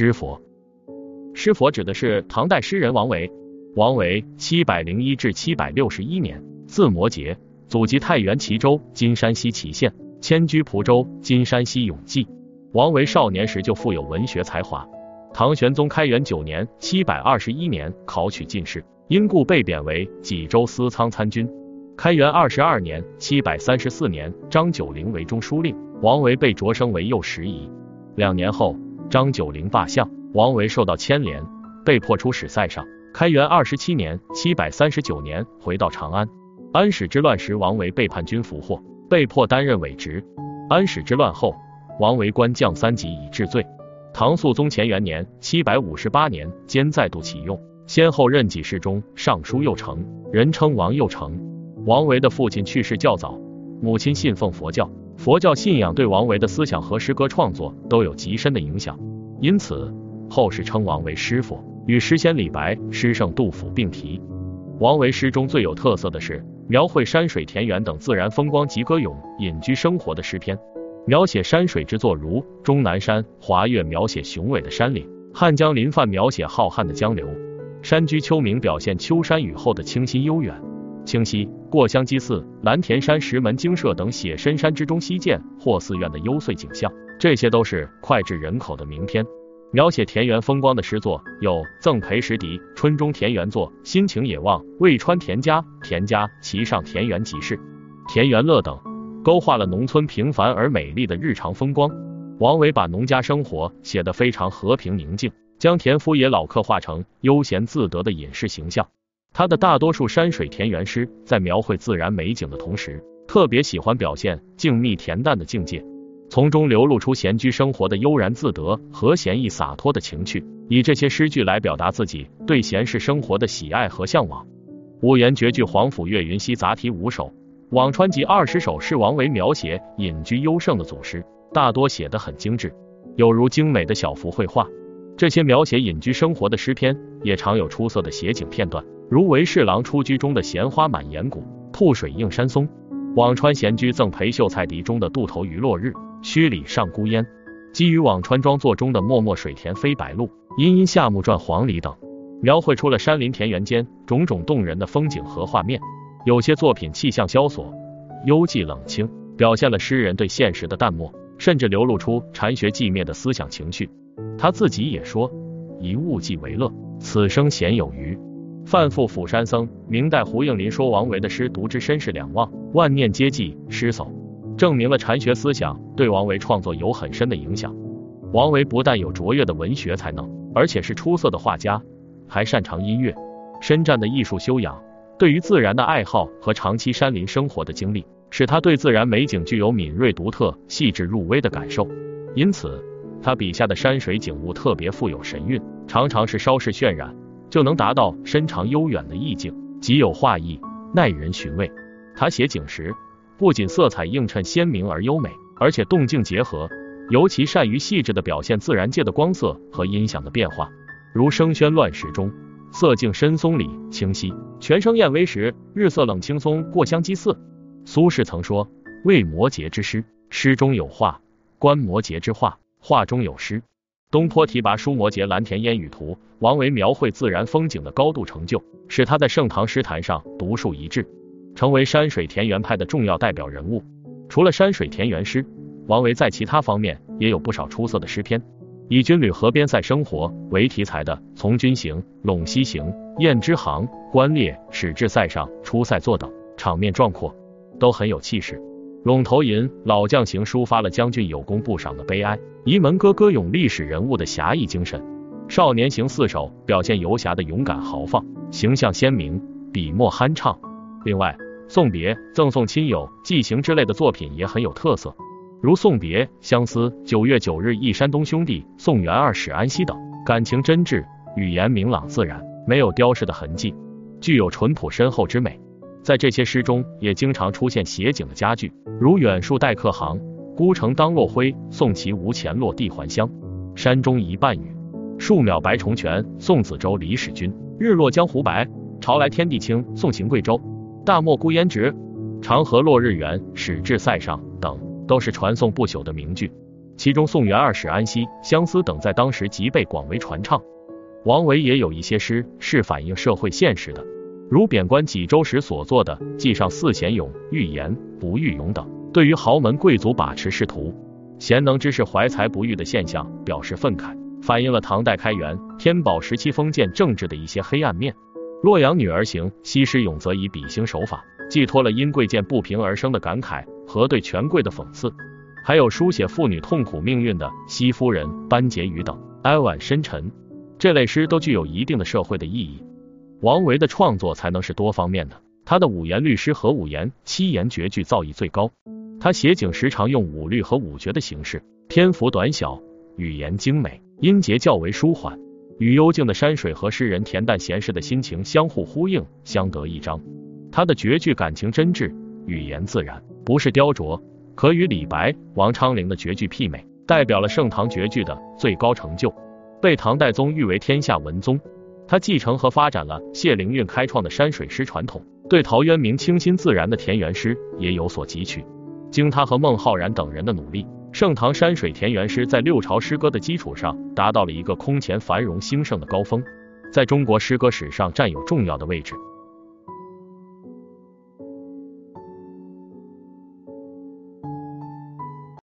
诗佛，诗佛指的是唐代诗人王维。王维七百零一至七百六十一年，字摩诘，祖籍太原齐州（今山西祁县），迁居蒲州（今山西永济）。王维少年时就富有文学才华。唐玄宗开元九年（七百二十一年）考取进士，因故被贬为济州司仓参军。开元二十二年（七百三十四年），张九龄为中书令，王维被擢升为右拾遗。两年后，张九龄罢相，王维受到牵连，被迫出使塞上。开元二十七年（七百三十九年）回到长安。安史之乱时，王维被叛军俘获，被迫担任伪职。安史之乱后，王维官降三级以治罪。唐肃宗乾元年（七百五十八年）间再度启用，先后任给事中、尚书右丞，人称王右丞。王维的父亲去世较早，母亲信奉佛教，佛教信仰对王维的思想和诗歌创作都有极深的影响，因此后世称王为诗佛。与诗仙李白、诗圣杜甫并提。王维诗中最有特色的是描绘山水田园等自然风光及歌咏隐居生活的诗篇。描写山水之作如终南山、华岳，描写雄伟的山岭；汉江临泛，描写浩瀚的江流；山居秋暝，表现秋山雨后的清新悠远。清溪、过香积寺、蓝田山、石门精舍等写深山之中溪涧或寺院的幽邃景象，这些都是脍炙人口的名篇。描写田园风光的诗作有《赠裴时迪春中田园作》《心情野望》《渭川田家》《田家其上田园集市》《田园乐》等，勾画了农村平凡而美丽的日常风光。王维把农家生活写得非常和平宁静，将田夫野老刻画成悠闲自得的隐士形象。他的大多数山水田园诗在描绘自然美景的同时，特别喜欢表现静谧恬淡的境界。从中流露出闲居生活的悠然自得和闲逸洒脱的情趣，以这些诗句来表达自己对闲适生活的喜爱和向往。五言绝句《皇甫岳云溪杂题五首》《辋川集二十首》是王维描写隐居优胜的组诗，大多写得很精致，有如精美的小幅绘画。这些描写隐居生活的诗篇也常有出色的写景片段，如《韦侍郎出居》中的闲花满岩谷，瀑水映山松；《辋川闲居赠裴秀才笛》中的渡头余落日。墟里上孤烟，基于辋川庄作中的漠漠水田飞白鹭，阴阴夏木转黄鹂等，描绘出了山林田园间种种动人的风景和画面。有些作品气象萧索，幽寂冷清，表现了诗人对现实的淡漠，甚至流露出禅学寂灭的思想情绪。他自己也说：“以物寄为乐，此生闲有余。”范复釜山僧，明代胡应麟说王维的诗读之身世两忘，万念皆记诗叟。证明了禅学思想对王维创作有很深的影响。王维不但有卓越的文学才能，而且是出色的画家，还擅长音乐。深湛的艺术修养，对于自然的爱好和长期山林生活的经历，使他对自然美景具有敏锐、独特、细致入微的感受。因此，他笔下的山水景物特别富有神韵，常常是稍事渲染就能达到深长悠远的意境，极有画意，耐人寻味。他写景时，不仅色彩映衬鲜明而优美，而且动静结合，尤其善于细致的表现自然界的光色和音响的变化。如《声喧乱石中，色静深松里清晰，泉声燕微时，日色冷青松过香积寺。苏轼曾说：“为摩诘之诗，诗中有画；观摩诘之画，画中有诗。”东坡提拔书摩诘《蓝田烟雨图》，王维描绘自然风景的高度成就，使他在盛唐诗坛上独树一帜。成为山水田园派的重要代表人物。除了山水田园诗，王维在其他方面也有不少出色的诗篇。以军旅河边塞生活为题材的《从军行》《陇西行》《雁支行》《观猎》《使至塞上出塞作》等，场面壮阔，都很有气势。《陇头吟》《老将行》抒发了将军有功不赏的悲哀，《沂门歌》歌咏历史人物的侠义精神，《少年行四首》表现游侠的勇敢豪放，形象鲜明，笔墨酣畅。另外，送别、赠送亲友、寄行之类的作品也很有特色，如送别、相思、九月九日忆山东兄弟、送元二使安西等，感情真挚，语言明朗自然，没有雕饰的痕迹，具有淳朴深厚之美。在这些诗中，也经常出现写景的佳句，如远树待客行、孤城当落晖、送其无钱落地还乡、山中一半雨、树渺白重泉、送子舟李使君、日落江湖白、潮来天地清、送行贵州。大漠孤烟直，长河落日圆，始至塞上等，都是传颂不朽的名句。其中宋元二史安西、相思等在当时即被广为传唱。王维也有一些诗是反映社会现实的，如贬官济州时所作的《记上四贤咏》欲言不欲咏等，对于豪门贵族把持仕途、贤能之士怀才不遇的现象表示愤慨，反映了唐代开元、天宝时期封建政治的一些黑暗面。洛阳女儿行，西施咏则以比兴手法，寄托了因贵贱不平而生的感慨和对权贵的讽刺。还有书写妇女痛苦命运的《西夫人》《班婕妤》等，哀婉深沉。这类诗都具有一定的社会的意义。王维的创作才能是多方面的，他的五言律诗和五言、七言绝句造诣最高。他写景时常用五律和五绝的形式，篇幅短小，语言精美，音节较为舒缓，与幽静的山水和诗人恬淡闲适的心情相互呼应，相得益彰。他的绝句感情真挚，语言自然，不是雕琢，可与李白、王昌龄的绝句媲美，代表了盛唐绝句的最高成就。被唐代宗誉为天下文宗，他继承和发展了谢灵运开创的山水诗传统，对陶渊明清新自然的田园诗也有所汲取。经他和孟浩然等人的努力，盛唐山水田园诗在六朝诗歌的基础上达到了一个空前繁荣兴盛的高峰，在中国诗歌史上占有重要的位置。